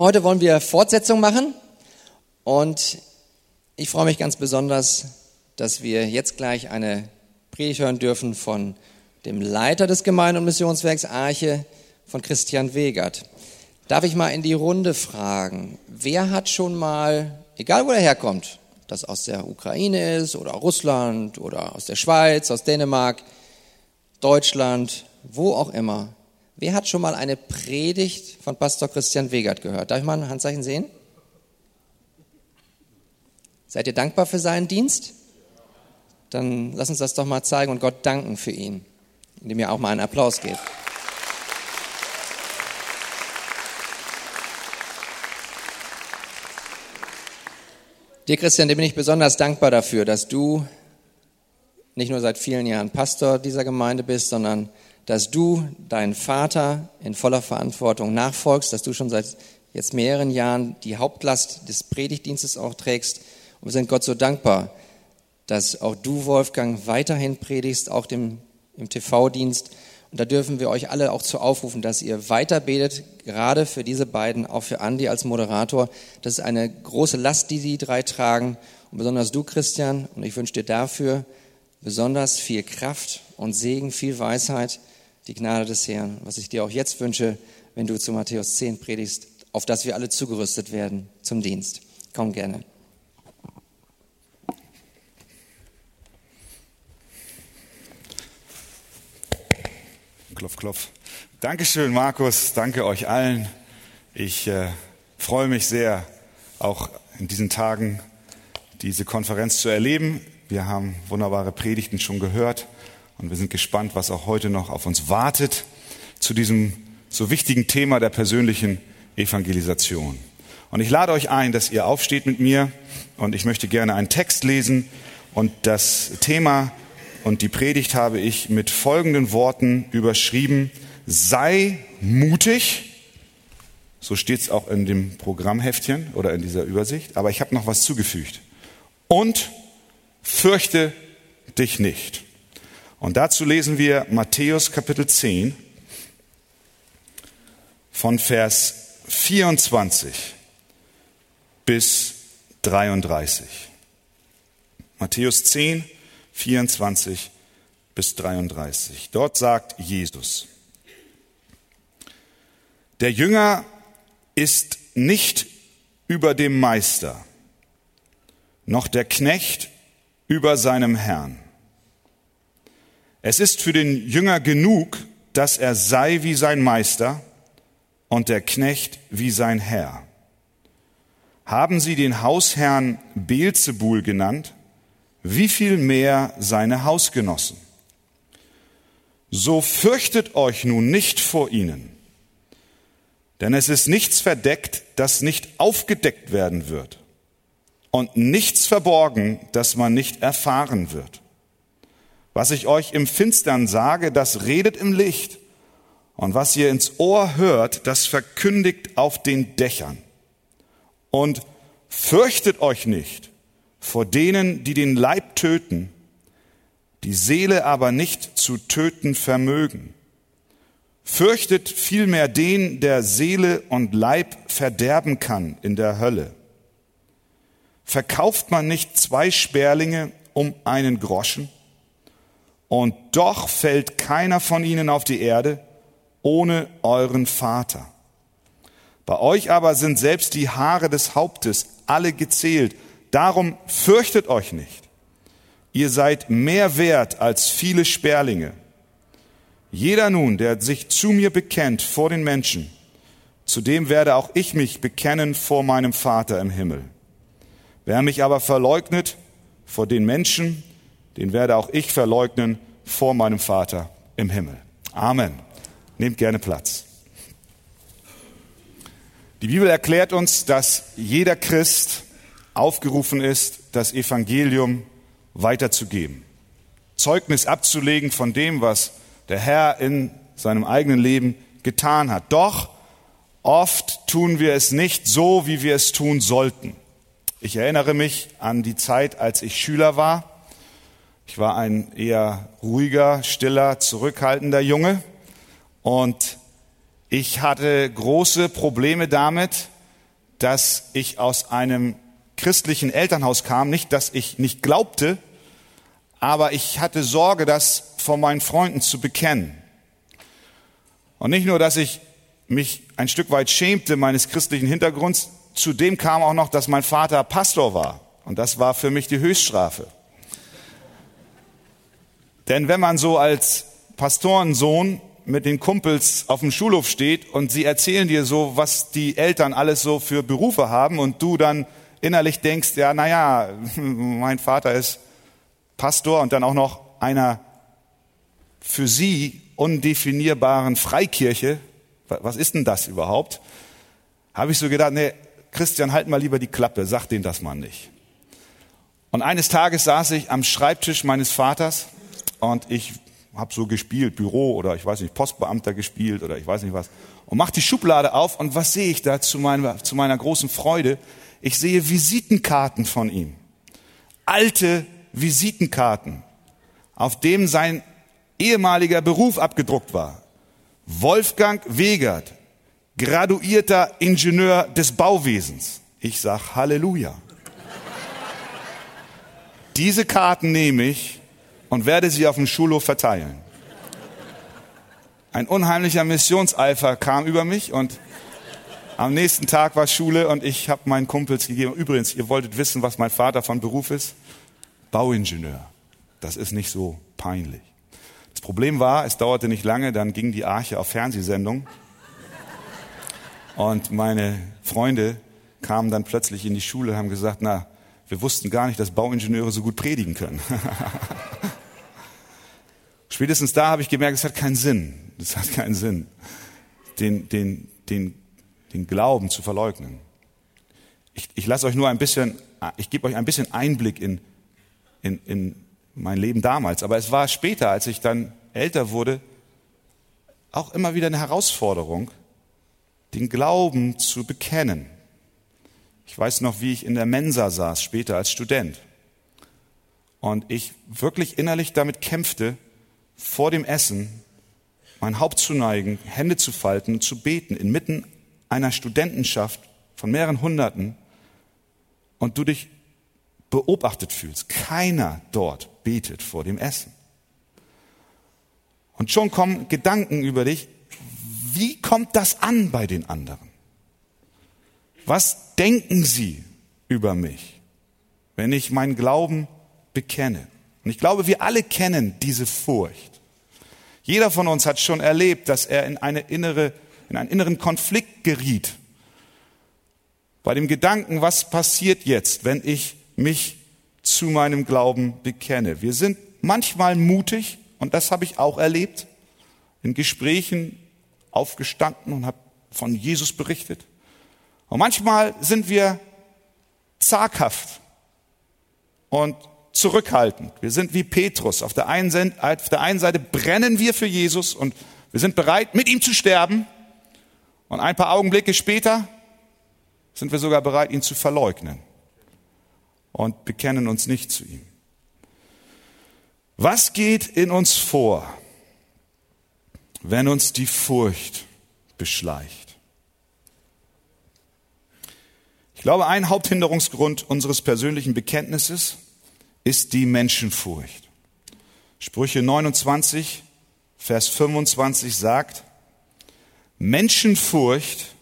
Heute wollen wir Fortsetzung machen und ich freue mich ganz besonders, dass wir jetzt gleich eine Predigt hören dürfen von dem Leiter des Gemeinde- und Missionswerks Arche, von Christian Wegert. Darf ich mal in die Runde fragen, wer hat schon mal, egal wo er herkommt, das aus der Ukraine ist oder Russland oder aus der Schweiz, aus Dänemark, Deutschland, wo auch immer, Wer hat schon mal eine Predigt von Pastor Christian Wegert gehört? Darf ich mal ein Handzeichen sehen? Seid ihr dankbar für seinen Dienst? Dann lass uns das doch mal zeigen und Gott danken für ihn, indem ihr auch mal einen Applaus gebt. Dir, Christian, dir bin ich besonders dankbar dafür, dass du nicht nur seit vielen Jahren Pastor dieser Gemeinde bist, sondern dass du deinen Vater in voller Verantwortung nachfolgst, dass du schon seit jetzt mehreren Jahren die Hauptlast des Predigtdienstes auch trägst. Und wir sind Gott so dankbar, dass auch du, Wolfgang, weiterhin predigst, auch dem, im TV-Dienst. Und da dürfen wir euch alle auch zu aufrufen, dass ihr weiter betet, gerade für diese beiden, auch für Andi als Moderator. Das ist eine große Last, die die drei tragen. Und besonders du, Christian. Und ich wünsche dir dafür besonders viel Kraft und Segen, viel Weisheit die Gnade des Herrn, was ich dir auch jetzt wünsche, wenn du zu Matthäus 10 predigst, auf dass wir alle zugerüstet werden zum Dienst. Komm gerne. Klopf, klopf. Dankeschön, Markus. Danke euch allen. Ich äh, freue mich sehr, auch in diesen Tagen diese Konferenz zu erleben. Wir haben wunderbare Predigten schon gehört. Und wir sind gespannt, was auch heute noch auf uns wartet zu diesem so wichtigen Thema der persönlichen Evangelisation. Und ich lade euch ein, dass ihr aufsteht mit mir und ich möchte gerne einen Text lesen und das Thema und die Predigt habe ich mit folgenden Worten überschrieben. Sei mutig. So steht es auch in dem Programmheftchen oder in dieser Übersicht. Aber ich habe noch was zugefügt. Und fürchte dich nicht. Und dazu lesen wir Matthäus Kapitel 10 von Vers 24 bis 33. Matthäus 10, 24 bis 33. Dort sagt Jesus, der Jünger ist nicht über dem Meister, noch der Knecht über seinem Herrn. Es ist für den Jünger genug, dass er sei wie sein Meister und der Knecht wie sein Herr. Haben Sie den Hausherrn Beelzebul genannt? Wie viel mehr seine Hausgenossen? So fürchtet euch nun nicht vor ihnen, denn es ist nichts verdeckt, das nicht aufgedeckt werden wird, und nichts verborgen, das man nicht erfahren wird. Was ich euch im Finstern sage, das redet im Licht. Und was ihr ins Ohr hört, das verkündigt auf den Dächern. Und fürchtet euch nicht vor denen, die den Leib töten, die Seele aber nicht zu töten vermögen. Fürchtet vielmehr den, der Seele und Leib verderben kann in der Hölle. Verkauft man nicht zwei Sperlinge um einen Groschen? Und doch fällt keiner von ihnen auf die Erde ohne euren Vater. Bei euch aber sind selbst die Haare des Hauptes alle gezählt. Darum fürchtet euch nicht. Ihr seid mehr wert als viele Sperlinge. Jeder nun, der sich zu mir bekennt vor den Menschen, zu dem werde auch ich mich bekennen vor meinem Vater im Himmel. Wer mich aber verleugnet vor den Menschen, den werde auch ich verleugnen vor meinem Vater im Himmel. Amen. Nehmt gerne Platz. Die Bibel erklärt uns, dass jeder Christ aufgerufen ist, das Evangelium weiterzugeben. Zeugnis abzulegen von dem, was der Herr in seinem eigenen Leben getan hat. Doch oft tun wir es nicht so, wie wir es tun sollten. Ich erinnere mich an die Zeit, als ich Schüler war. Ich war ein eher ruhiger, stiller, zurückhaltender Junge und ich hatte große Probleme damit, dass ich aus einem christlichen Elternhaus kam. Nicht, dass ich nicht glaubte, aber ich hatte Sorge, das vor meinen Freunden zu bekennen. Und nicht nur, dass ich mich ein Stück weit schämte meines christlichen Hintergrunds, zudem kam auch noch, dass mein Vater Pastor war. Und das war für mich die Höchststrafe. Denn wenn man so als Pastorensohn mit den Kumpels auf dem Schulhof steht und sie erzählen dir so, was die Eltern alles so für Berufe haben und du dann innerlich denkst, ja, naja, mein Vater ist Pastor und dann auch noch einer für sie undefinierbaren Freikirche, was ist denn das überhaupt? Habe ich so gedacht, nee, Christian, halt mal lieber die Klappe, sag denen das mal nicht. Und eines Tages saß ich am Schreibtisch meines Vaters und ich habe so gespielt, Büro oder ich weiß nicht, Postbeamter gespielt oder ich weiß nicht was. Und mach die Schublade auf und was sehe ich da zu meiner, zu meiner großen Freude? Ich sehe Visitenkarten von ihm. Alte Visitenkarten, auf dem sein ehemaliger Beruf abgedruckt war. Wolfgang Wegert, graduierter Ingenieur des Bauwesens. Ich sag Halleluja. Diese Karten nehme ich und werde sie auf dem Schulhof verteilen. Ein unheimlicher Missionseifer kam über mich und am nächsten Tag war Schule und ich habe meinen Kumpels gegeben. Übrigens, ihr wolltet wissen, was mein Vater von Beruf ist? Bauingenieur. Das ist nicht so peinlich. Das Problem war, es dauerte nicht lange, dann ging die Arche auf Fernsehsendung und meine Freunde kamen dann plötzlich in die Schule und haben gesagt, na, wir wussten gar nicht, dass Bauingenieure so gut predigen können. Spätestens da habe ich gemerkt, es hat keinen Sinn. Es hat keinen Sinn, den, den, den, den Glauben zu verleugnen. Ich, ich lasse euch nur ein bisschen, ich gebe euch ein bisschen Einblick in, in, in mein Leben damals. Aber es war später, als ich dann älter wurde, auch immer wieder eine Herausforderung, den Glauben zu bekennen. Ich weiß noch, wie ich in der Mensa saß, später als Student. Und ich wirklich innerlich damit kämpfte, vor dem Essen mein Haupt zu neigen, Hände zu falten und zu beten, inmitten einer Studentenschaft von mehreren Hunderten und du dich beobachtet fühlst. Keiner dort betet vor dem Essen. Und schon kommen Gedanken über dich, wie kommt das an bei den anderen? Was denken sie über mich, wenn ich meinen Glauben bekenne? Und ich glaube, wir alle kennen diese Furcht. Jeder von uns hat schon erlebt, dass er in, eine innere, in einen inneren Konflikt geriet. Bei dem Gedanken, was passiert jetzt, wenn ich mich zu meinem Glauben bekenne? Wir sind manchmal mutig, und das habe ich auch erlebt, in Gesprächen aufgestanden und habe von Jesus berichtet. Und manchmal sind wir zaghaft und zurückhaltend. Wir sind wie Petrus. Auf der, einen Seite, brennen wir für Jesus und wir sind bereit, mit ihm zu sterben. Und ein paar Augenblicke später sind wir sogar bereit, ihn zu verleugnen und bekennen uns nicht zu ihm. Was geht in uns vor, wenn uns die Furcht beschleicht? Ich glaube, ein Haupthinderungsgrund unseres persönlichen Bekenntnisses ist die Menschenfurcht. Sprüche 29, Vers 25 sagt, Menschenfurcht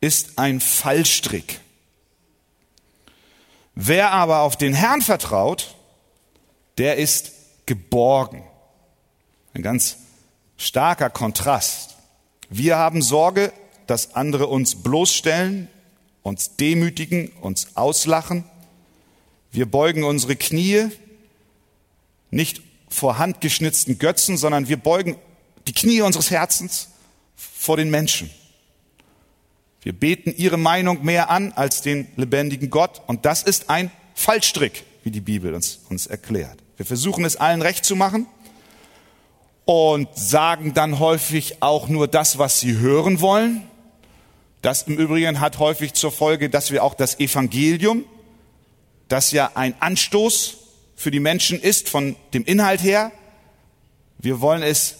ist ein Fallstrick. Wer aber auf den Herrn vertraut, der ist geborgen. Ein ganz starker Kontrast. Wir haben Sorge, dass andere uns bloßstellen, uns demütigen, uns auslachen. Wir beugen unsere Knie nicht vor handgeschnitzten Götzen, sondern wir beugen die Knie unseres Herzens vor den Menschen. Wir beten ihre Meinung mehr an als den lebendigen Gott. Und das ist ein Fallstrick, wie die Bibel uns, uns erklärt. Wir versuchen es allen recht zu machen und sagen dann häufig auch nur das, was sie hören wollen das im Übrigen hat häufig zur Folge, dass wir auch das Evangelium, das ja ein Anstoß für die Menschen ist von dem Inhalt her, wir wollen es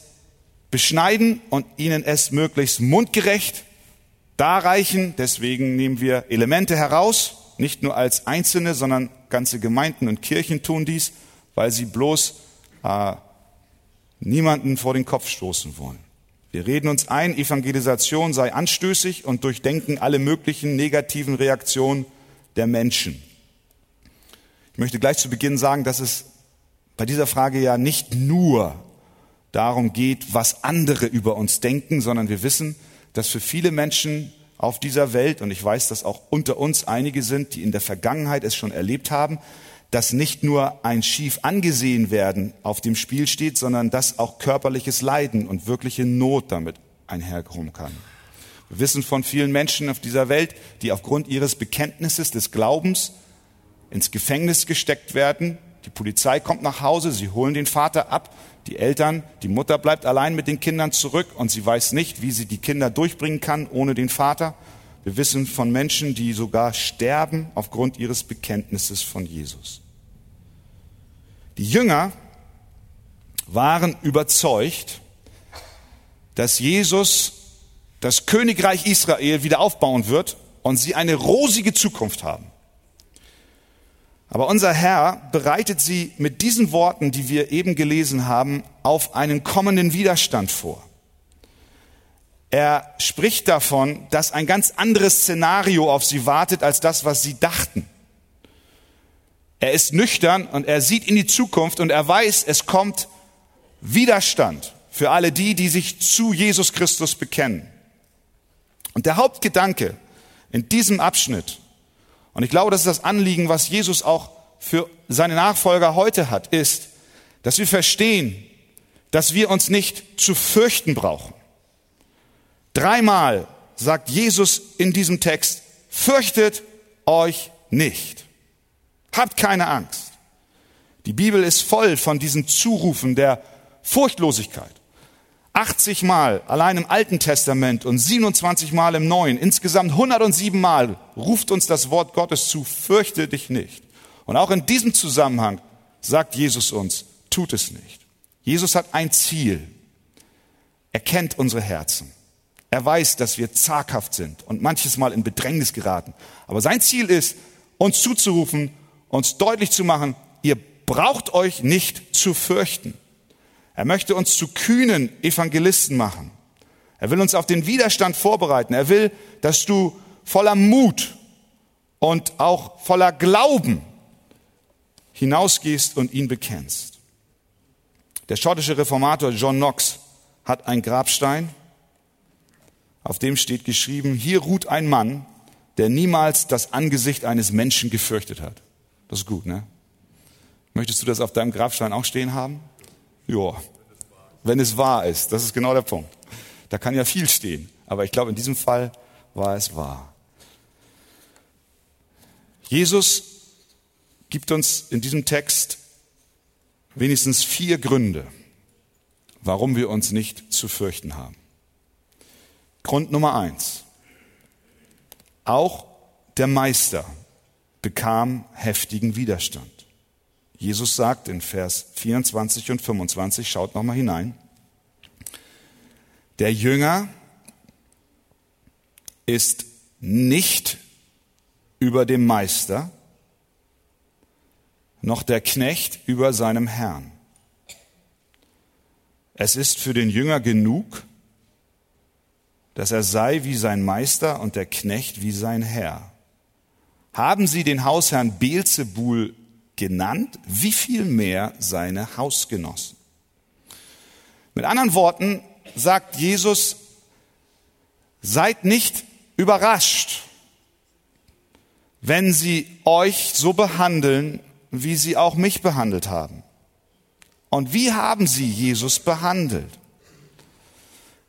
beschneiden und ihnen es möglichst mundgerecht darreichen. Deswegen nehmen wir Elemente heraus, nicht nur als Einzelne, sondern ganze Gemeinden und Kirchen tun dies, weil sie bloß äh, niemanden vor den Kopf stoßen wollen. Wir reden uns ein, Evangelisation sei anstößig und durchdenken alle möglichen negativen Reaktionen der Menschen. Ich möchte gleich zu Beginn sagen, dass es bei dieser Frage ja nicht nur darum geht, was andere über uns denken, sondern wir wissen, dass für viele Menschen auf dieser Welt, und ich weiß, dass auch unter uns einige sind, die in der Vergangenheit es schon erlebt haben, dass nicht nur ein schief angesehen werden auf dem Spiel steht, sondern dass auch körperliches Leiden und wirkliche Not damit einherkommen kann. Wir wissen von vielen Menschen auf dieser Welt, die aufgrund ihres Bekenntnisses des Glaubens ins Gefängnis gesteckt werden. Die Polizei kommt nach Hause, sie holen den Vater ab, die Eltern, die Mutter bleibt allein mit den Kindern zurück und sie weiß nicht, wie sie die Kinder durchbringen kann ohne den Vater. Wir wissen von Menschen, die sogar sterben aufgrund ihres Bekenntnisses von Jesus. Die Jünger waren überzeugt, dass Jesus das Königreich Israel wieder aufbauen wird und sie eine rosige Zukunft haben. Aber unser Herr bereitet sie mit diesen Worten, die wir eben gelesen haben, auf einen kommenden Widerstand vor. Er spricht davon, dass ein ganz anderes Szenario auf sie wartet als das, was sie dachten. Er ist nüchtern und er sieht in die Zukunft und er weiß, es kommt Widerstand für alle die, die sich zu Jesus Christus bekennen. Und der Hauptgedanke in diesem Abschnitt, und ich glaube, das ist das Anliegen, was Jesus auch für seine Nachfolger heute hat, ist, dass wir verstehen, dass wir uns nicht zu fürchten brauchen. Dreimal sagt Jesus in diesem Text, fürchtet euch nicht. Habt keine Angst. Die Bibel ist voll von diesen Zurufen der Furchtlosigkeit. 80 Mal allein im Alten Testament und 27 Mal im Neuen, insgesamt 107 Mal ruft uns das Wort Gottes zu, fürchte dich nicht. Und auch in diesem Zusammenhang sagt Jesus uns, tut es nicht. Jesus hat ein Ziel. Er kennt unsere Herzen. Er weiß, dass wir zaghaft sind und manches Mal in Bedrängnis geraten. Aber sein Ziel ist, uns zuzurufen, uns deutlich zu machen, ihr braucht euch nicht zu fürchten. Er möchte uns zu kühnen Evangelisten machen. Er will uns auf den Widerstand vorbereiten. Er will, dass du voller Mut und auch voller Glauben hinausgehst und ihn bekennst. Der schottische Reformator John Knox hat einen Grabstein auf dem steht geschrieben, hier ruht ein Mann, der niemals das Angesicht eines Menschen gefürchtet hat. Das ist gut, ne? Möchtest du das auf deinem Grabstein auch stehen haben? Ja. Wenn es wahr ist, das ist genau der Punkt. Da kann ja viel stehen, aber ich glaube, in diesem Fall war es wahr. Jesus gibt uns in diesem Text wenigstens vier Gründe, warum wir uns nicht zu fürchten haben. Grund Nummer eins. Auch der Meister bekam heftigen Widerstand. Jesus sagt in Vers 24 und 25, schaut nochmal hinein, der Jünger ist nicht über dem Meister, noch der Knecht über seinem Herrn. Es ist für den Jünger genug, dass er sei wie sein Meister und der Knecht wie sein Herr. Haben sie den Hausherrn Beelzebul genannt? Wie viel mehr seine Hausgenossen? Mit anderen Worten sagt Jesus, seid nicht überrascht, wenn sie euch so behandeln, wie sie auch mich behandelt haben. Und wie haben sie Jesus behandelt?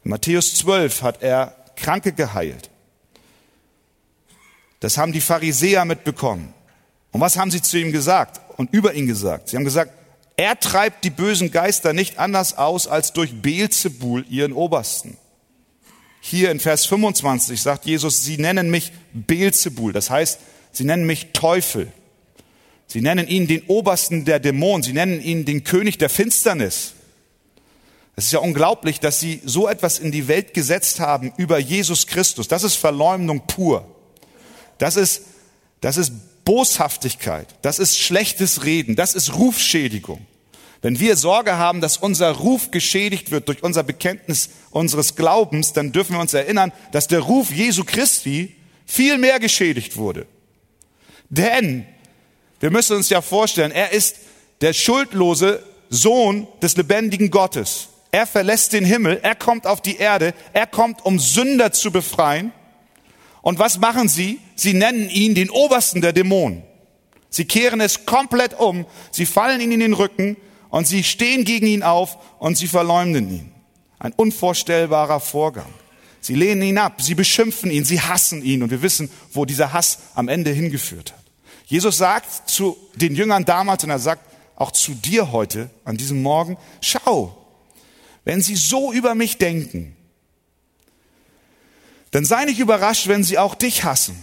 In Matthäus 12 hat er Kranke geheilt. Das haben die Pharisäer mitbekommen. Und was haben sie zu ihm gesagt und über ihn gesagt? Sie haben gesagt, er treibt die bösen Geister nicht anders aus als durch Beelzebul, ihren Obersten. Hier in Vers 25 sagt Jesus, sie nennen mich Beelzebul. Das heißt, sie nennen mich Teufel. Sie nennen ihn den Obersten der Dämonen. Sie nennen ihn den König der Finsternis. Es ist ja unglaublich, dass sie so etwas in die Welt gesetzt haben über Jesus Christus. Das ist Verleumdung pur. Das ist, das ist Boshaftigkeit. Das ist schlechtes Reden. Das ist Rufschädigung. Wenn wir Sorge haben, dass unser Ruf geschädigt wird durch unser Bekenntnis unseres Glaubens, dann dürfen wir uns erinnern, dass der Ruf Jesu Christi viel mehr geschädigt wurde. Denn wir müssen uns ja vorstellen, er ist der schuldlose Sohn des lebendigen Gottes. Er verlässt den Himmel, er kommt auf die Erde, er kommt, um Sünder zu befreien. Und was machen sie? Sie nennen ihn den Obersten der Dämonen. Sie kehren es komplett um, sie fallen ihn in den Rücken und sie stehen gegen ihn auf und sie verleumden ihn. Ein unvorstellbarer Vorgang. Sie lehnen ihn ab, sie beschimpfen ihn, sie hassen ihn und wir wissen, wo dieser Hass am Ende hingeführt hat. Jesus sagt zu den Jüngern damals und er sagt auch zu dir heute an diesem Morgen, schau, wenn sie so über mich denken, dann sei nicht überrascht, wenn sie auch dich hassen,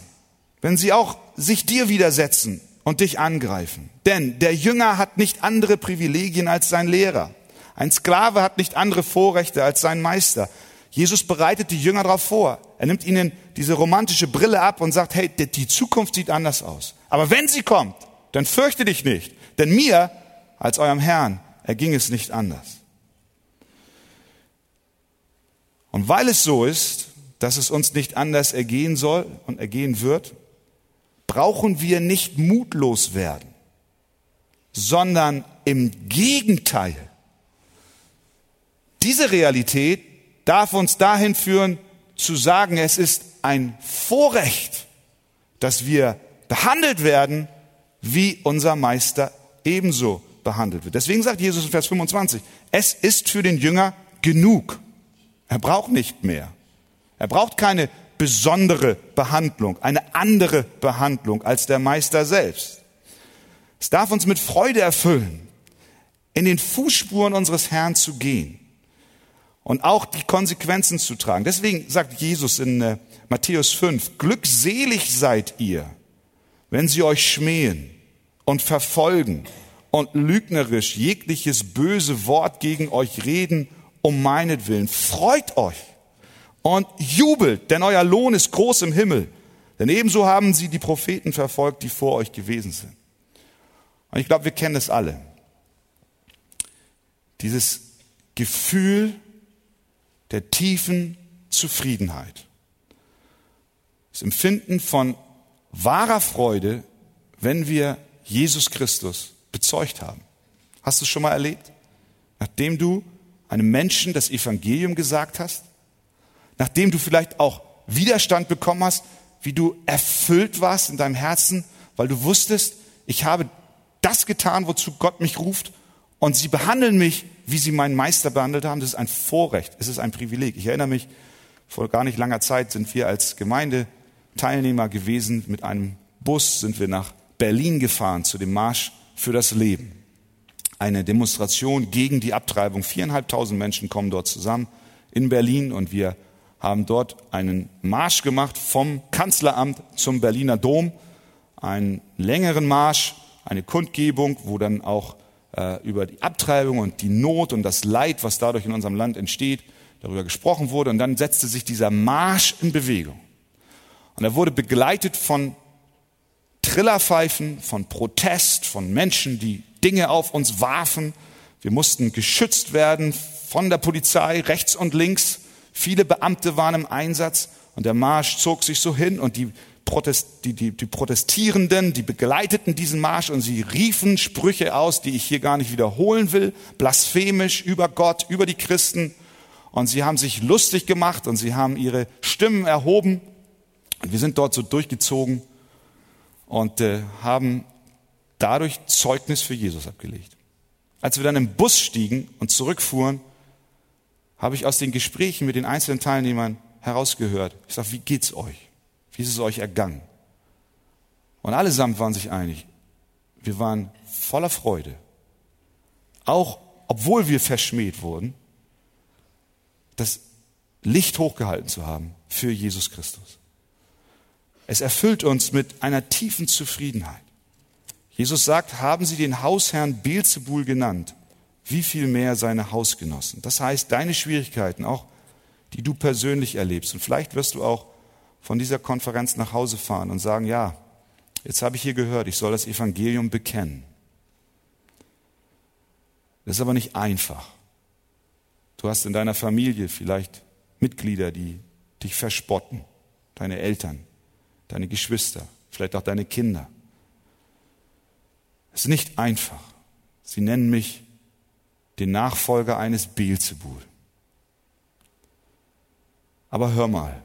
wenn sie auch sich dir widersetzen und dich angreifen. Denn der Jünger hat nicht andere Privilegien als sein Lehrer. Ein Sklave hat nicht andere Vorrechte als sein Meister. Jesus bereitet die Jünger darauf vor. Er nimmt ihnen diese romantische Brille ab und sagt, hey, die Zukunft sieht anders aus. Aber wenn sie kommt, dann fürchte dich nicht, denn mir als eurem Herrn erging es nicht anders. Und weil es so ist, dass es uns nicht anders ergehen soll und ergehen wird, brauchen wir nicht mutlos werden, sondern im Gegenteil. Diese Realität darf uns dahin führen, zu sagen, es ist ein Vorrecht, dass wir behandelt werden, wie unser Meister ebenso behandelt wird. Deswegen sagt Jesus in Vers 25, es ist für den Jünger genug. Er braucht nicht mehr. Er braucht keine besondere Behandlung, eine andere Behandlung als der Meister selbst. Es darf uns mit Freude erfüllen, in den Fußspuren unseres Herrn zu gehen und auch die Konsequenzen zu tragen. Deswegen sagt Jesus in äh, Matthäus 5, glückselig seid ihr, wenn sie euch schmähen und verfolgen und lügnerisch jegliches böse Wort gegen euch reden um meinetwillen. Freut euch und jubelt, denn euer Lohn ist groß im Himmel. Denn ebenso haben sie die Propheten verfolgt, die vor euch gewesen sind. Und ich glaube, wir kennen es alle. Dieses Gefühl der tiefen Zufriedenheit. Das Empfinden von wahrer Freude, wenn wir Jesus Christus bezeugt haben. Hast du es schon mal erlebt? Nachdem du einem Menschen das Evangelium gesagt hast, nachdem du vielleicht auch Widerstand bekommen hast, wie du erfüllt warst in deinem Herzen, weil du wusstest, ich habe das getan, wozu Gott mich ruft und sie behandeln mich, wie sie meinen Meister behandelt haben. Das ist ein Vorrecht, es ist ein Privileg. Ich erinnere mich, vor gar nicht langer Zeit sind wir als Gemeindeteilnehmer gewesen. Mit einem Bus sind wir nach Berlin gefahren zu dem Marsch für das Leben. Eine Demonstration gegen die Abtreibung. Viereinhalbtausend Menschen kommen dort zusammen in Berlin und wir haben dort einen Marsch gemacht vom Kanzleramt zum Berliner Dom. Einen längeren Marsch, eine Kundgebung, wo dann auch äh, über die Abtreibung und die Not und das Leid, was dadurch in unserem Land entsteht, darüber gesprochen wurde. Und dann setzte sich dieser Marsch in Bewegung. Und er wurde begleitet von Trillerpfeifen, von Protest, von Menschen, die Dinge auf uns warfen. Wir mussten geschützt werden von der Polizei rechts und links. Viele Beamte waren im Einsatz und der Marsch zog sich so hin und die, Protest, die, die, die Protestierenden, die begleiteten diesen Marsch und sie riefen Sprüche aus, die ich hier gar nicht wiederholen will, blasphemisch über Gott, über die Christen. Und sie haben sich lustig gemacht und sie haben ihre Stimmen erhoben. Und wir sind dort so durchgezogen und äh, haben dadurch Zeugnis für Jesus abgelegt. Als wir dann im Bus stiegen und zurückfuhren, habe ich aus den Gesprächen mit den einzelnen Teilnehmern herausgehört. Ich sage, wie geht's euch? Wie ist es euch ergangen? Und allesamt waren sich einig. Wir waren voller Freude. Auch obwohl wir verschmäht wurden, das Licht hochgehalten zu haben für Jesus Christus. Es erfüllt uns mit einer tiefen Zufriedenheit. Jesus sagt, haben Sie den Hausherrn Beelzebul genannt, wie viel mehr seine Hausgenossen. Das heißt, deine Schwierigkeiten, auch die du persönlich erlebst, und vielleicht wirst du auch von dieser Konferenz nach Hause fahren und sagen, ja, jetzt habe ich hier gehört, ich soll das Evangelium bekennen. Das ist aber nicht einfach. Du hast in deiner Familie vielleicht Mitglieder, die dich verspotten, deine Eltern, deine Geschwister, vielleicht auch deine Kinder. Es ist nicht einfach. Sie nennen mich den Nachfolger eines Beelzebul. Aber hör mal,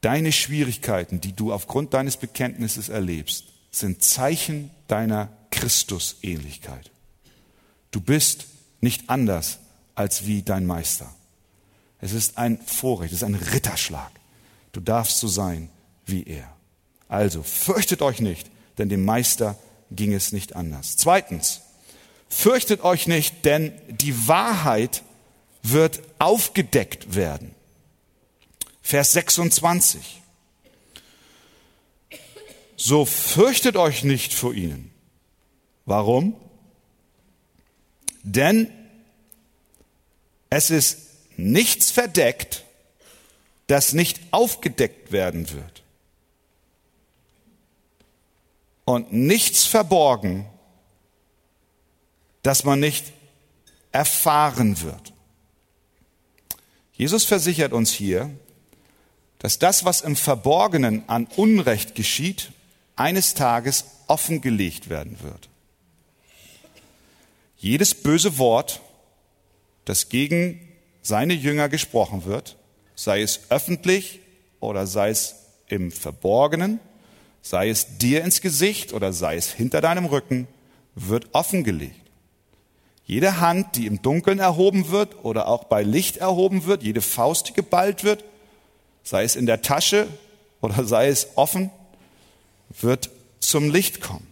deine Schwierigkeiten, die du aufgrund deines Bekenntnisses erlebst, sind Zeichen deiner Christusähnlichkeit. Du bist nicht anders als wie dein Meister. Es ist ein Vorrecht, es ist ein Ritterschlag. Du darfst so sein wie er. Also fürchtet euch nicht, denn dem Meister ging es nicht anders. Zweitens, fürchtet euch nicht, denn die Wahrheit wird aufgedeckt werden. Vers 26. So fürchtet euch nicht vor ihnen. Warum? Denn es ist nichts verdeckt, das nicht aufgedeckt werden wird. Und nichts verborgen, das man nicht erfahren wird. Jesus versichert uns hier, dass das, was im Verborgenen an Unrecht geschieht, eines Tages offengelegt werden wird. Jedes böse Wort, das gegen seine Jünger gesprochen wird, sei es öffentlich oder sei es im Verborgenen, sei es dir ins Gesicht oder sei es hinter deinem Rücken, wird offengelegt. Jede Hand, die im Dunkeln erhoben wird oder auch bei Licht erhoben wird, jede Faust, die geballt wird, sei es in der Tasche oder sei es offen, wird zum Licht kommen.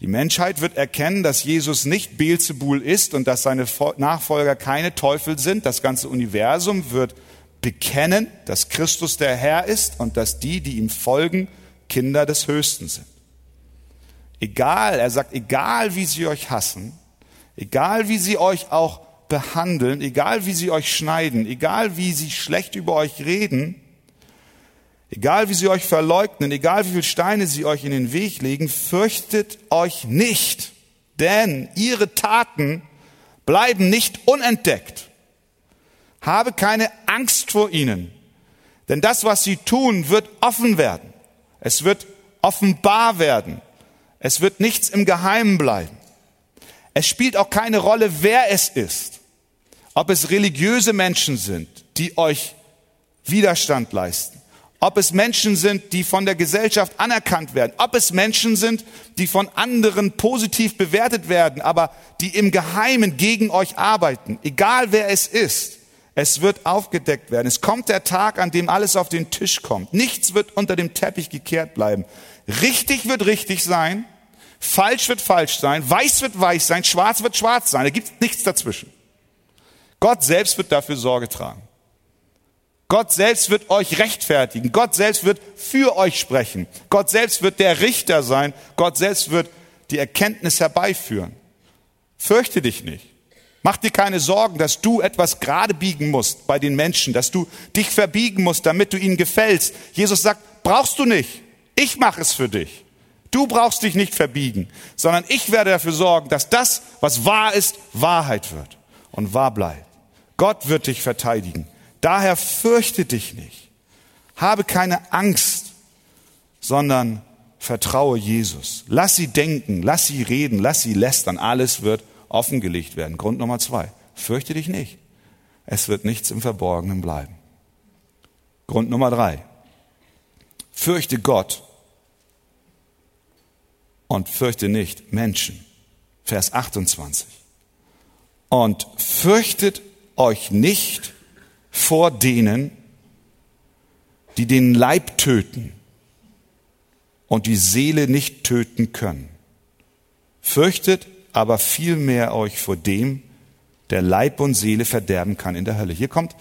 Die Menschheit wird erkennen, dass Jesus nicht Beelzebul ist und dass seine Nachfolger keine Teufel sind. Das ganze Universum wird bekennen, dass Christus der Herr ist und dass die, die ihm folgen, Kinder des Höchsten sind. Egal, er sagt, egal wie sie euch hassen, egal wie sie euch auch behandeln, egal wie sie euch schneiden, egal wie sie schlecht über euch reden, Egal wie sie euch verleugnen, egal wie viele Steine sie euch in den Weg legen, fürchtet euch nicht, denn ihre Taten bleiben nicht unentdeckt. Habe keine Angst vor ihnen, denn das, was sie tun, wird offen werden. Es wird offenbar werden. Es wird nichts im Geheimen bleiben. Es spielt auch keine Rolle, wer es ist. Ob es religiöse Menschen sind, die euch Widerstand leisten ob es Menschen sind, die von der Gesellschaft anerkannt werden, ob es Menschen sind, die von anderen positiv bewertet werden, aber die im Geheimen gegen euch arbeiten, egal wer es ist, es wird aufgedeckt werden. Es kommt der Tag, an dem alles auf den Tisch kommt. Nichts wird unter dem Teppich gekehrt bleiben. Richtig wird richtig sein, falsch wird falsch sein, weiß wird weiß sein, schwarz wird schwarz sein. Da gibt nichts dazwischen. Gott selbst wird dafür Sorge tragen. Gott selbst wird euch rechtfertigen. Gott selbst wird für euch sprechen. Gott selbst wird der Richter sein. Gott selbst wird die Erkenntnis herbeiführen. Fürchte dich nicht. Mach dir keine Sorgen, dass du etwas gerade biegen musst bei den Menschen, dass du dich verbiegen musst, damit du ihnen gefällst. Jesus sagt, brauchst du nicht. Ich mache es für dich. Du brauchst dich nicht verbiegen, sondern ich werde dafür sorgen, dass das, was wahr ist, Wahrheit wird und wahr bleibt. Gott wird dich verteidigen. Daher fürchte dich nicht. Habe keine Angst, sondern vertraue Jesus. Lass sie denken, lass sie reden, lass sie lästern. Alles wird offengelegt werden. Grund Nummer zwei. Fürchte dich nicht. Es wird nichts im Verborgenen bleiben. Grund Nummer drei. Fürchte Gott und fürchte nicht Menschen. Vers 28. Und fürchtet euch nicht vor denen, die den Leib töten und die Seele nicht töten können. Fürchtet aber vielmehr euch vor dem, der Leib und Seele verderben kann in der Hölle. Hier kommt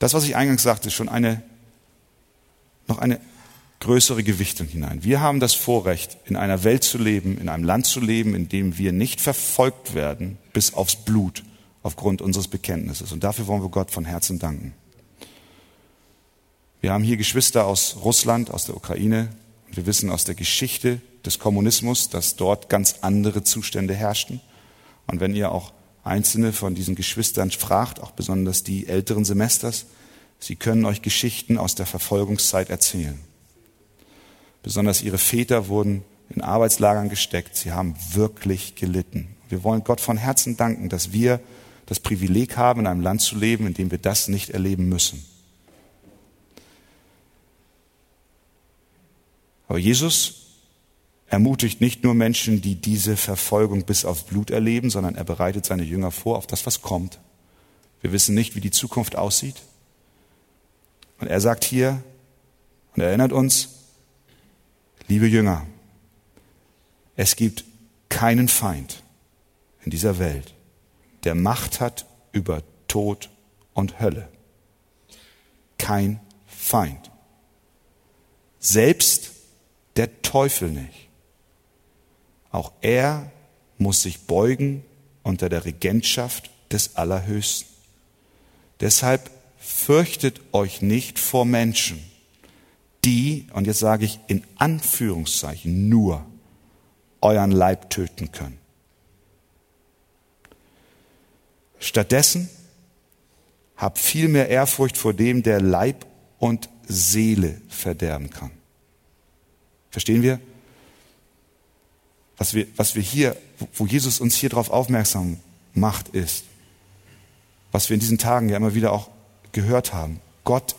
das, was ich eingangs sagte, schon eine, noch eine größere Gewichtung hinein. Wir haben das Vorrecht, in einer Welt zu leben, in einem Land zu leben, in dem wir nicht verfolgt werden bis aufs Blut aufgrund unseres Bekenntnisses. Und dafür wollen wir Gott von Herzen danken. Wir haben hier Geschwister aus Russland, aus der Ukraine. Und wir wissen aus der Geschichte des Kommunismus, dass dort ganz andere Zustände herrschten. Und wenn ihr auch einzelne von diesen Geschwistern fragt, auch besonders die älteren Semesters, sie können euch Geschichten aus der Verfolgungszeit erzählen. Besonders ihre Väter wurden in Arbeitslagern gesteckt. Sie haben wirklich gelitten. Wir wollen Gott von Herzen danken, dass wir das Privileg haben, in einem Land zu leben, in dem wir das nicht erleben müssen. Aber Jesus ermutigt nicht nur Menschen, die diese Verfolgung bis aufs Blut erleben, sondern er bereitet seine Jünger vor auf das, was kommt. Wir wissen nicht, wie die Zukunft aussieht. Und er sagt hier und erinnert uns, liebe Jünger, es gibt keinen Feind in dieser Welt, der Macht hat über Tod und Hölle. Kein Feind. Selbst der Teufel nicht. Auch er muss sich beugen unter der Regentschaft des Allerhöchsten. Deshalb fürchtet euch nicht vor Menschen, die, und jetzt sage ich in Anführungszeichen nur, euren Leib töten können. Stattdessen habt viel mehr Ehrfurcht vor dem, der Leib und Seele verderben kann. Verstehen wir? Was wir, was wir hier, wo Jesus uns hier drauf aufmerksam macht, ist, was wir in diesen Tagen ja immer wieder auch gehört haben. Gott,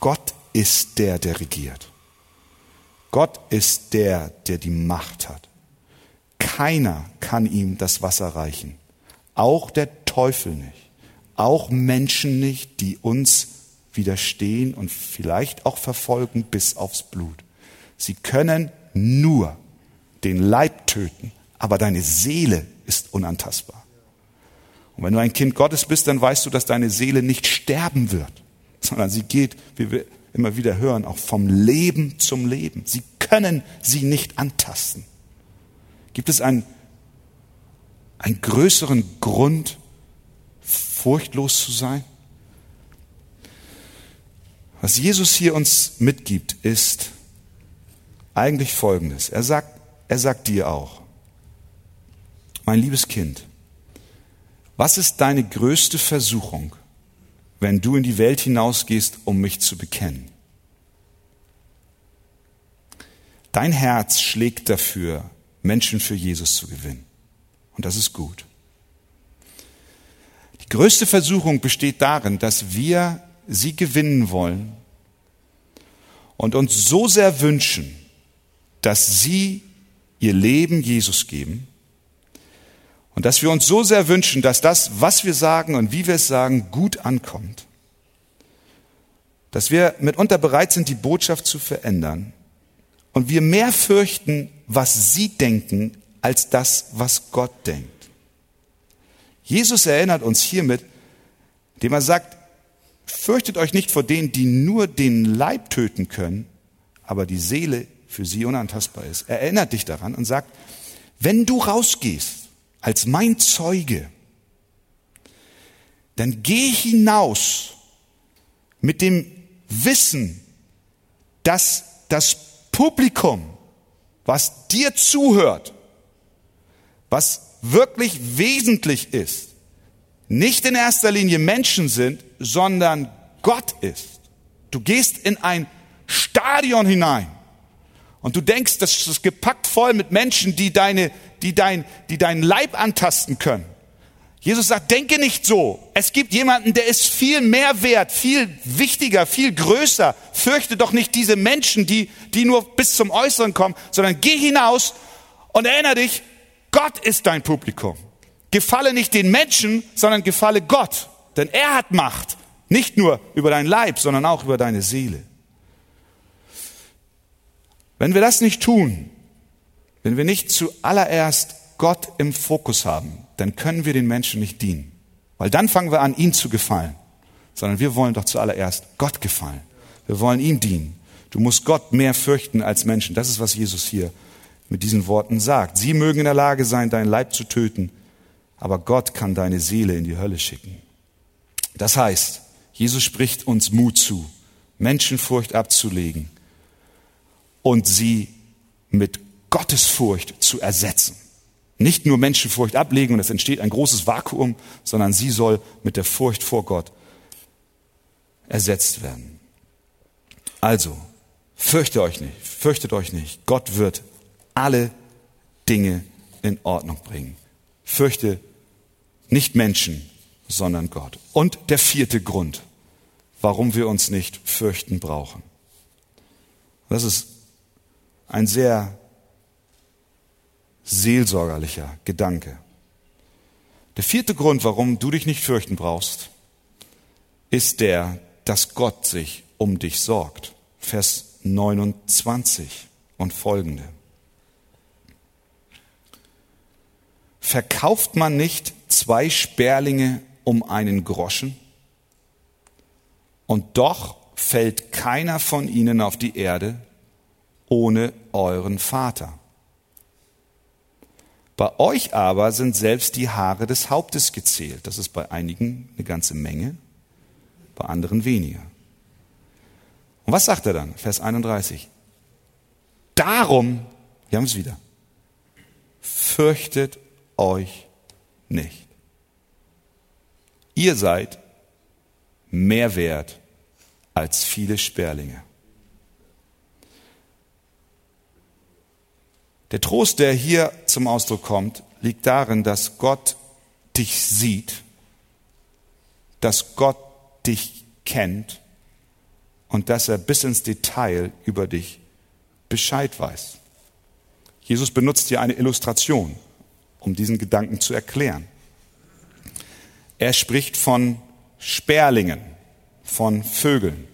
Gott ist der, der regiert. Gott ist der, der die Macht hat. Keiner kann ihm das Wasser reichen. Auch der Teufel nicht. Auch Menschen nicht, die uns widerstehen und vielleicht auch verfolgen bis aufs Blut. Sie können nur den Leib töten, aber deine Seele ist unantastbar. Und wenn du ein Kind Gottes bist, dann weißt du, dass deine Seele nicht sterben wird, sondern sie geht, wie wir immer wieder hören, auch vom Leben zum Leben. Sie können sie nicht antasten. Gibt es einen, einen größeren Grund, furchtlos zu sein? Was Jesus hier uns mitgibt, ist eigentlich Folgendes. Er sagt, er sagt dir auch, mein liebes Kind, was ist deine größte Versuchung, wenn du in die Welt hinausgehst, um mich zu bekennen? Dein Herz schlägt dafür, Menschen für Jesus zu gewinnen. Und das ist gut. Die größte Versuchung besteht darin, dass wir sie gewinnen wollen und uns so sehr wünschen, dass sie ihr Leben Jesus geben und dass wir uns so sehr wünschen, dass das, was wir sagen und wie wir es sagen, gut ankommt. Dass wir mitunter bereit sind, die Botschaft zu verändern und wir mehr fürchten, was sie denken, als das, was Gott denkt. Jesus erinnert uns hiermit, indem er sagt, fürchtet euch nicht vor denen, die nur den Leib töten können, aber die Seele für sie unantastbar ist. Er erinnert dich daran und sagt, wenn du rausgehst als mein Zeuge, dann geh hinaus mit dem Wissen, dass das Publikum, was dir zuhört, was wirklich wesentlich ist, nicht in erster Linie Menschen sind, sondern Gott ist. Du gehst in ein Stadion hinein und du denkst, das ist gepackt voll mit Menschen, die, deine, die, dein, die deinen Leib antasten können. Jesus sagt, denke nicht so. Es gibt jemanden, der ist viel mehr wert, viel wichtiger, viel größer. Fürchte doch nicht diese Menschen, die, die nur bis zum Äußeren kommen, sondern geh hinaus und erinnere dich, Gott ist dein Publikum. Gefalle nicht den Menschen, sondern gefalle Gott. Denn er hat Macht. Nicht nur über dein Leib, sondern auch über deine Seele. Wenn wir das nicht tun, wenn wir nicht zuallererst Gott im Fokus haben, dann können wir den Menschen nicht dienen. Weil dann fangen wir an, ihm zu gefallen. Sondern wir wollen doch zuallererst Gott gefallen. Wir wollen ihm dienen. Du musst Gott mehr fürchten als Menschen. Das ist, was Jesus hier mit diesen Worten sagt. Sie mögen in der Lage sein, deinen Leib zu töten, aber Gott kann deine Seele in die Hölle schicken. Das heißt, Jesus spricht uns Mut zu, Menschenfurcht abzulegen und sie mit Gottesfurcht zu ersetzen. Nicht nur Menschenfurcht ablegen und es entsteht ein großes Vakuum, sondern sie soll mit der Furcht vor Gott ersetzt werden. Also, fürchtet euch nicht, fürchtet euch nicht. Gott wird alle Dinge in Ordnung bringen. Fürchte nicht Menschen, sondern Gott. Und der vierte Grund, warum wir uns nicht fürchten brauchen. Das ist ein sehr seelsorgerlicher Gedanke. Der vierte Grund, warum du dich nicht fürchten brauchst, ist der, dass Gott sich um dich sorgt. Vers 29 und folgende. Verkauft man nicht zwei Sperlinge um einen Groschen? Und doch fällt keiner von ihnen auf die Erde ohne euren Vater. Bei euch aber sind selbst die Haare des Hauptes gezählt. Das ist bei einigen eine ganze Menge, bei anderen weniger. Und was sagt er dann? Vers 31. Darum, wir haben es wieder, fürchtet euch nicht. Ihr seid mehr wert als viele Sperlinge. Der Trost, der hier zum Ausdruck kommt, liegt darin, dass Gott dich sieht, dass Gott dich kennt und dass er bis ins Detail über dich Bescheid weiß. Jesus benutzt hier eine Illustration, um diesen Gedanken zu erklären. Er spricht von Sperlingen, von Vögeln,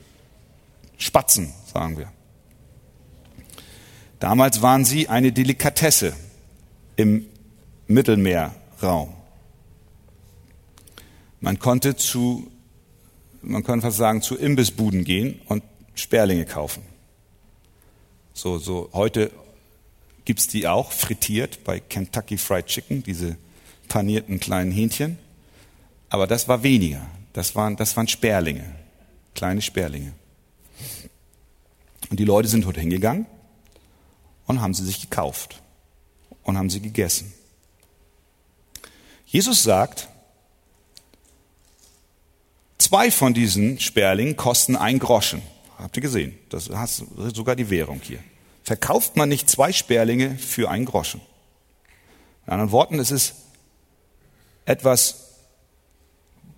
Spatzen, sagen wir. Damals waren sie eine Delikatesse im Mittelmeerraum. Man konnte zu, man kann fast sagen, zu Imbissbuden gehen und Sperlinge kaufen. So, so, heute gibt's die auch frittiert bei Kentucky Fried Chicken, diese panierten kleinen Hähnchen. Aber das war weniger. Das waren, das waren Sperlinge. Kleine Sperlinge. Und die Leute sind heute hingegangen und haben sie sich gekauft und haben sie gegessen. Jesus sagt, zwei von diesen Sperlingen kosten ein Groschen. Habt ihr gesehen? Das ist sogar die Währung hier. Verkauft man nicht zwei Sperlinge für einen Groschen? In anderen Worten, es ist etwas,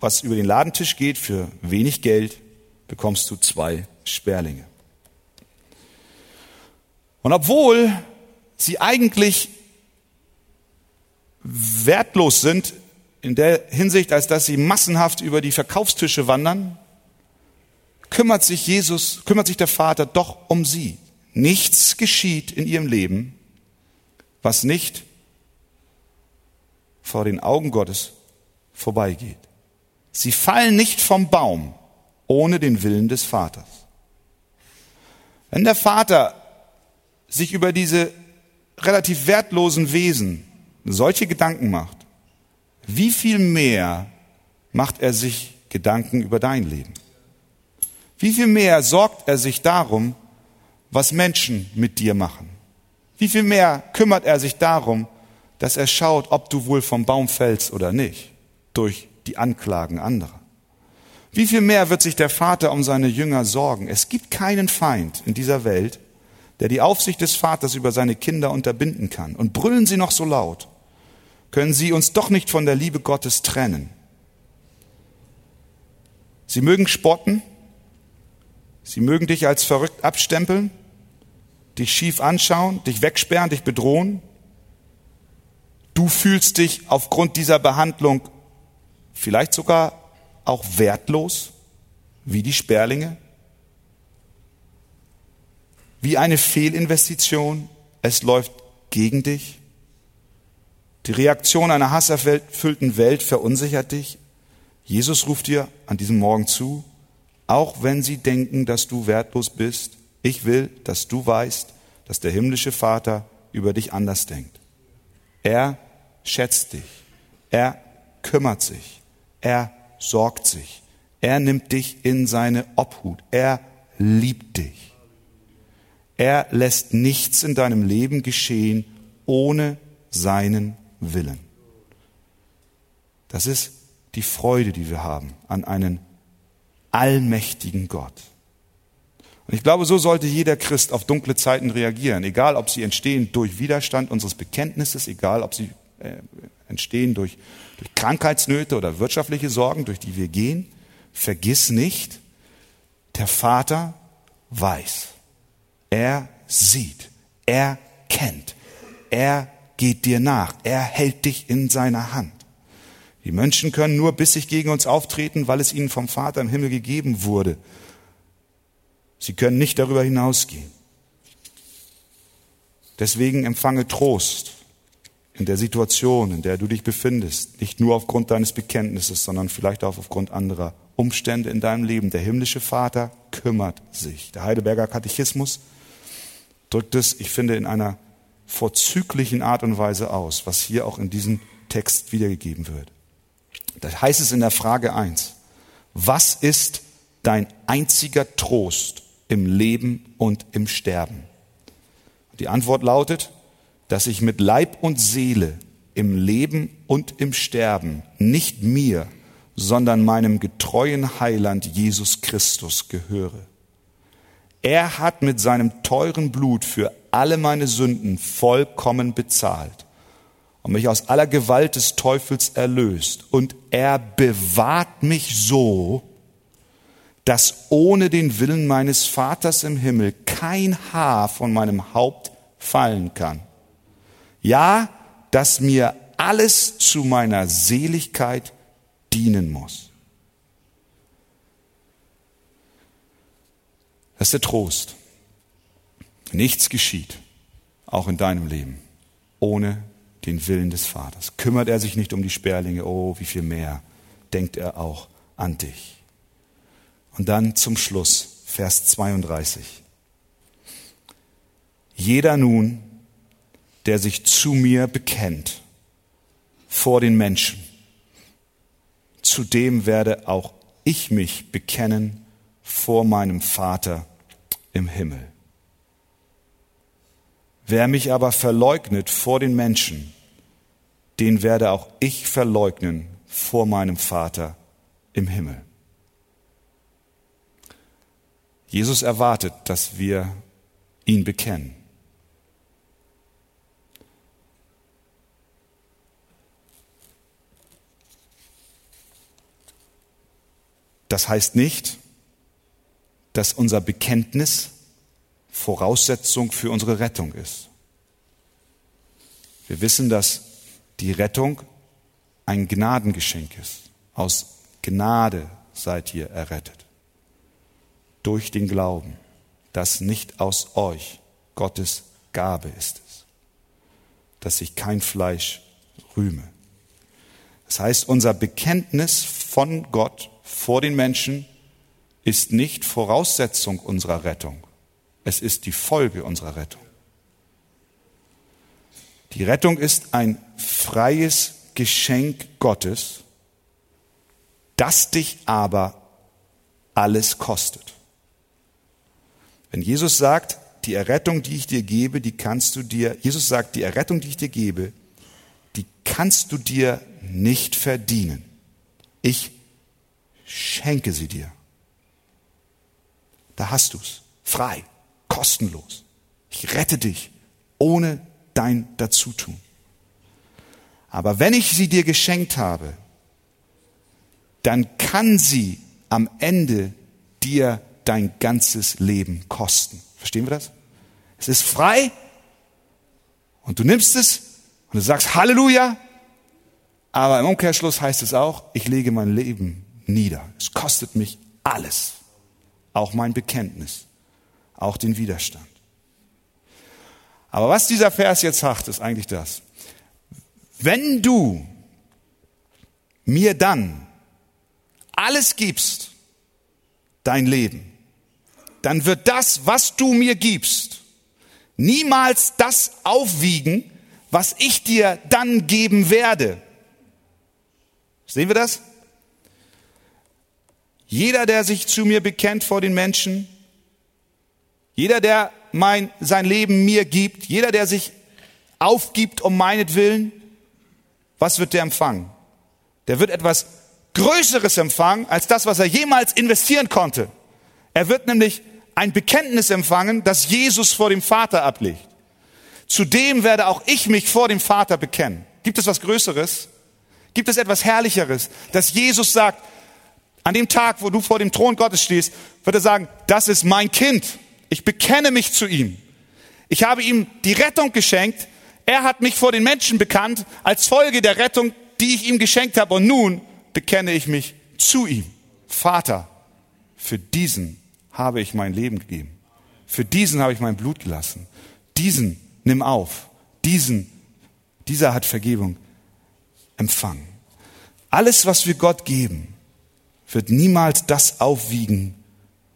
was über den Ladentisch geht, für wenig Geld bekommst du zwei Sperlinge. Und obwohl sie eigentlich wertlos sind in der Hinsicht, als dass sie massenhaft über die Verkaufstische wandern, kümmert sich Jesus, kümmert sich der Vater doch um sie. Nichts geschieht in ihrem Leben, was nicht vor den Augen Gottes vorbeigeht. Sie fallen nicht vom Baum ohne den Willen des Vaters. Wenn der Vater sich über diese relativ wertlosen Wesen solche Gedanken macht, wie viel mehr macht er sich Gedanken über dein Leben? Wie viel mehr sorgt er sich darum, was Menschen mit dir machen? Wie viel mehr kümmert er sich darum, dass er schaut, ob du wohl vom Baum fällst oder nicht, durch die Anklagen anderer? Wie viel mehr wird sich der Vater um seine Jünger sorgen? Es gibt keinen Feind in dieser Welt, der die Aufsicht des Vaters über seine Kinder unterbinden kann. Und brüllen sie noch so laut, können sie uns doch nicht von der Liebe Gottes trennen. Sie mögen spotten, sie mögen dich als verrückt abstempeln, dich schief anschauen, dich wegsperren, dich bedrohen. Du fühlst dich aufgrund dieser Behandlung vielleicht sogar auch wertlos, wie die Sperlinge wie eine Fehlinvestition. Es läuft gegen dich. Die Reaktion einer hasserfüllten Welt verunsichert dich. Jesus ruft dir an diesem Morgen zu, auch wenn sie denken, dass du wertlos bist, Ich will, dass du weißt, dass der himmlische Vater über dich anders denkt. Er schätzt dich. Er kümmert sich. Er sorgt sich. Er nimmt dich in seine Obhut. Er liebt dich. Er lässt nichts in deinem Leben geschehen ohne seinen Willen. Das ist die Freude, die wir haben an einen allmächtigen Gott. Und ich glaube, so sollte jeder Christ auf dunkle Zeiten reagieren, egal ob sie entstehen durch Widerstand unseres Bekenntnisses, egal ob sie äh, entstehen durch, durch Krankheitsnöte oder wirtschaftliche Sorgen, durch die wir gehen. Vergiss nicht, der Vater weiß. Er sieht. Er kennt. Er geht dir nach. Er hält dich in seiner Hand. Die Menschen können nur bissig gegen uns auftreten, weil es ihnen vom Vater im Himmel gegeben wurde. Sie können nicht darüber hinausgehen. Deswegen empfange Trost in der Situation, in der du dich befindest, nicht nur aufgrund deines Bekenntnisses, sondern vielleicht auch aufgrund anderer Umstände in deinem Leben. Der himmlische Vater kümmert sich. Der Heidelberger Katechismus drückt es, ich finde, in einer vorzüglichen Art und Weise aus, was hier auch in diesem Text wiedergegeben wird. Da heißt es in der Frage eins: Was ist dein einziger Trost im Leben und im Sterben? Die Antwort lautet, dass ich mit Leib und Seele im Leben und im Sterben nicht mir, sondern meinem getreuen Heiland Jesus Christus gehöre. Er hat mit seinem teuren Blut für alle meine Sünden vollkommen bezahlt und mich aus aller Gewalt des Teufels erlöst. Und er bewahrt mich so, dass ohne den Willen meines Vaters im Himmel kein Haar von meinem Haupt fallen kann. Ja, dass mir alles zu meiner Seligkeit dienen muss. Das ist der Trost. Nichts geschieht, auch in deinem Leben, ohne den Willen des Vaters. Kümmert er sich nicht um die Sperlinge, oh, wie viel mehr denkt er auch an dich. Und dann zum Schluss, Vers 32. Jeder nun, der sich zu mir bekennt vor den Menschen, zu dem werde auch ich mich bekennen vor meinem Vater im Himmel. Wer mich aber verleugnet vor den Menschen, den werde auch ich verleugnen vor meinem Vater im Himmel. Jesus erwartet, dass wir ihn bekennen. Das heißt nicht, dass unser Bekenntnis Voraussetzung für unsere Rettung ist. Wir wissen, dass die Rettung ein Gnadengeschenk ist. Aus Gnade seid ihr errettet. Durch den Glauben, das nicht aus euch, Gottes Gabe ist es, dass sich kein Fleisch rühme. Das heißt, unser Bekenntnis von Gott vor den Menschen ist nicht Voraussetzung unserer Rettung. Es ist die Folge unserer Rettung. Die Rettung ist ein freies Geschenk Gottes, das dich aber alles kostet. Wenn Jesus sagt, die Errettung, die ich dir gebe, die kannst du dir, Jesus sagt, die Errettung, die ich dir gebe, die kannst du dir nicht verdienen. Ich schenke sie dir. Da hast du's. Frei. Kostenlos. Ich rette dich ohne dein Dazutun. Aber wenn ich sie dir geschenkt habe, dann kann sie am Ende dir dein ganzes Leben kosten. Verstehen wir das? Es ist frei und du nimmst es und du sagst Halleluja, aber im Umkehrschluss heißt es auch, ich lege mein Leben nieder. Es kostet mich alles auch mein Bekenntnis, auch den Widerstand. Aber was dieser Vers jetzt sagt, ist eigentlich das. Wenn du mir dann alles gibst, dein Leben, dann wird das, was du mir gibst, niemals das aufwiegen, was ich dir dann geben werde. Sehen wir das? Jeder, der sich zu mir bekennt vor den Menschen, jeder, der mein, sein Leben mir gibt, jeder, der sich aufgibt um meinetwillen, was wird der empfangen? Der wird etwas Größeres empfangen als das, was er jemals investieren konnte. Er wird nämlich ein Bekenntnis empfangen, das Jesus vor dem Vater ablegt. Zudem werde auch ich mich vor dem Vater bekennen. Gibt es was Größeres? Gibt es etwas Herrlicheres, dass Jesus sagt, an dem Tag, wo du vor dem Thron Gottes stehst, wird er sagen, das ist mein Kind. Ich bekenne mich zu ihm. Ich habe ihm die Rettung geschenkt. Er hat mich vor den Menschen bekannt als Folge der Rettung, die ich ihm geschenkt habe. Und nun bekenne ich mich zu ihm. Vater, für diesen habe ich mein Leben gegeben. Für diesen habe ich mein Blut gelassen. Diesen nimm auf. Diesen, dieser hat Vergebung empfangen. Alles, was wir Gott geben, wird niemals das aufwiegen,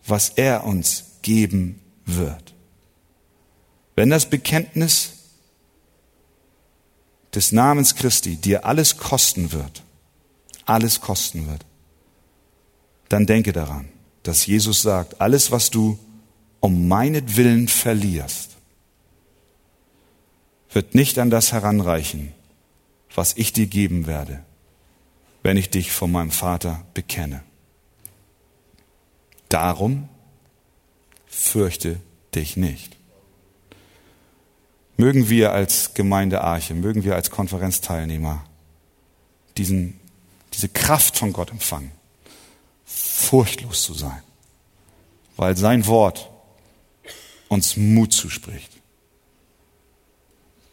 was er uns geben wird. Wenn das Bekenntnis des Namens Christi dir alles kosten wird, alles kosten wird, dann denke daran, dass Jesus sagt, alles, was du um meinetwillen verlierst, wird nicht an das heranreichen, was ich dir geben werde, wenn ich dich von meinem Vater bekenne. Darum fürchte dich nicht. Mögen wir als Gemeinde Arche, mögen wir als Konferenzteilnehmer diesen, diese Kraft von Gott empfangen, furchtlos zu sein, weil sein Wort uns Mut zuspricht.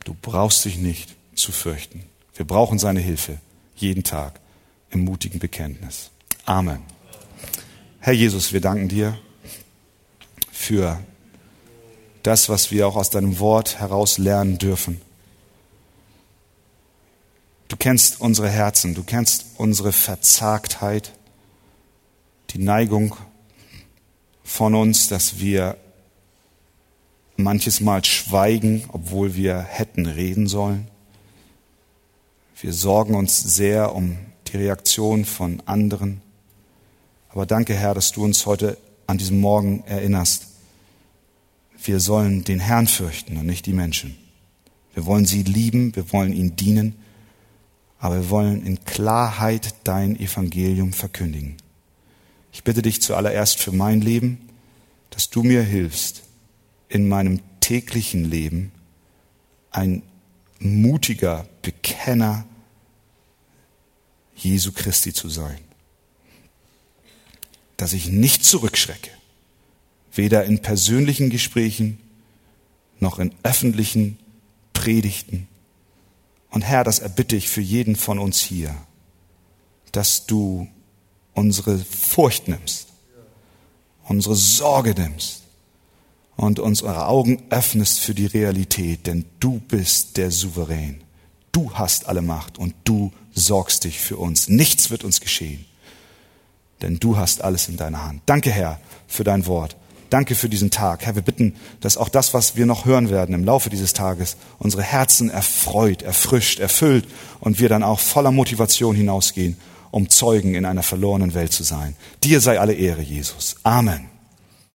Du brauchst dich nicht zu fürchten. Wir brauchen seine Hilfe jeden Tag im mutigen Bekenntnis. Amen. Herr Jesus, wir danken dir für das, was wir auch aus deinem Wort heraus lernen dürfen. Du kennst unsere Herzen, du kennst unsere Verzagtheit, die Neigung von uns, dass wir manches Mal schweigen, obwohl wir hätten reden sollen. Wir sorgen uns sehr um die Reaktion von anderen. Aber danke, Herr, dass du uns heute an diesem Morgen erinnerst. Wir sollen den Herrn fürchten und nicht die Menschen. Wir wollen sie lieben, wir wollen ihnen dienen, aber wir wollen in Klarheit dein Evangelium verkündigen. Ich bitte dich zuallererst für mein Leben, dass du mir hilfst, in meinem täglichen Leben ein mutiger Bekenner Jesu Christi zu sein dass ich nicht zurückschrecke, weder in persönlichen Gesprächen noch in öffentlichen Predigten. Und Herr, das erbitte ich für jeden von uns hier, dass du unsere Furcht nimmst, unsere Sorge nimmst und unsere Augen öffnest für die Realität, denn du bist der Souverän. Du hast alle Macht und du sorgst dich für uns. Nichts wird uns geschehen denn du hast alles in deiner Hand. Danke, Herr, für dein Wort. Danke für diesen Tag. Herr, wir bitten, dass auch das, was wir noch hören werden im Laufe dieses Tages, unsere Herzen erfreut, erfrischt, erfüllt und wir dann auch voller Motivation hinausgehen, um Zeugen in einer verlorenen Welt zu sein. Dir sei alle Ehre, Jesus. Amen.